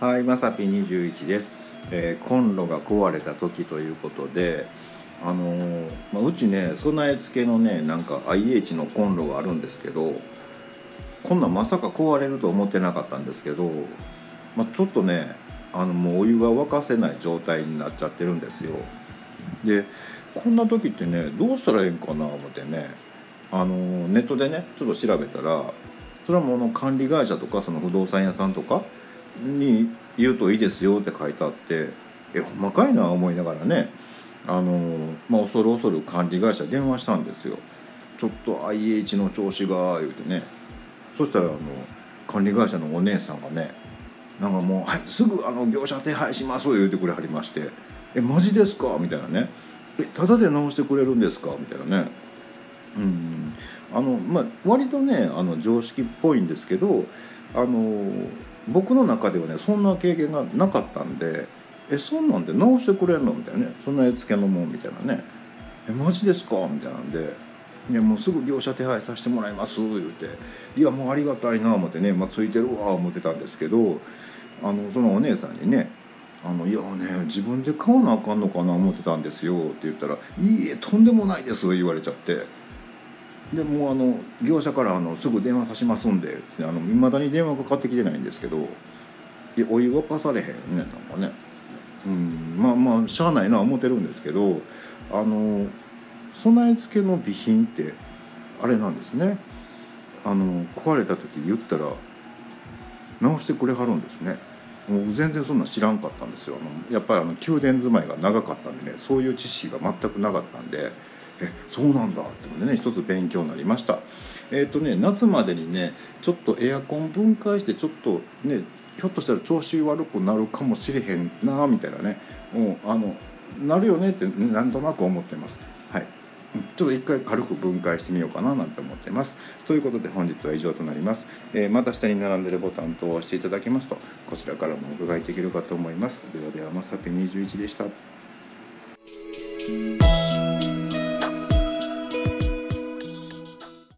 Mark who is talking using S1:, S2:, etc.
S1: はい、まさぴ21です、えー、コンロが壊れた時ということで、あのーまあ、うちね備え付けのねなんか IH のコンロがあるんですけどこんなんまさか壊れると思ってなかったんですけど、まあ、ちょっとねあのもうお湯が沸かせない状態になっちゃってるんですよ。でこんな時ってねどうしたらいいんかな思ってねあのーネットでねちょっと調べたらそれはもうの管理会社とかその不動産屋さんとかに言うといいですよって書いてあってえほんまかいな思いながらね。あのまあ恐る恐る管理会社電話したんですよ。ちょっと IH の調子が言うてね。そしたらあの管理会社のお姉さんがねなんかもう、はい、すぐあの業者手配します言うてくれはりまして「えマジですか?」みたいなね「えタダで直してくれるんですか?」みたいなね。うん。あのまあ割とねあの常識っぽいんですけどあの僕の中ではねそんな経験がなかったんで「えそんなんで直してくれんの?」みたいなね「そんな絵付けのもん」みたいなね「えマジですか?」みたいなんで「いやもうすぐ業者手配させてもらいます」言うて「いやもうありがたいな」思ってね「まあ、ついてるわ」思ってたんですけどあのそのお姉さんにね「あのいやね自分で買わなあかんのかな？思ってたんですよ」って言ったら「いいえとんでもないです」言われちゃって。でもあの業者からあのすぐ電話さしますんでいまだに電話かかってきてないんですけどいお湯沸かされへんねなんかね。うんまあまあしゃあないな思ってるんですけどあの備え付けの備品ってあれなんですね。あの壊れた時言ったら直してくれはるんですね。もう全然そんな知らんかったんですよ。あのやっぱりあの宮殿住まいが長かったんでねそういう知識が全くなかったんでえ そうなんだ。ってことでね一つ勉強になりました。えっ、とね夏までにねちょっとエアコン分解してちょっとねひょっとしたら調子悪くなるかもしれへんなみたいなね。もうあのなるよねってなんとなく思ってます。はい。うんちょっと一回軽く分解してみようかななんて思ってます。ということで本日は以上となります、えーまた下に並んでるボタン等を押していただけますとこちらからもお伺いできるかと思います。ではではまさぴ21でした。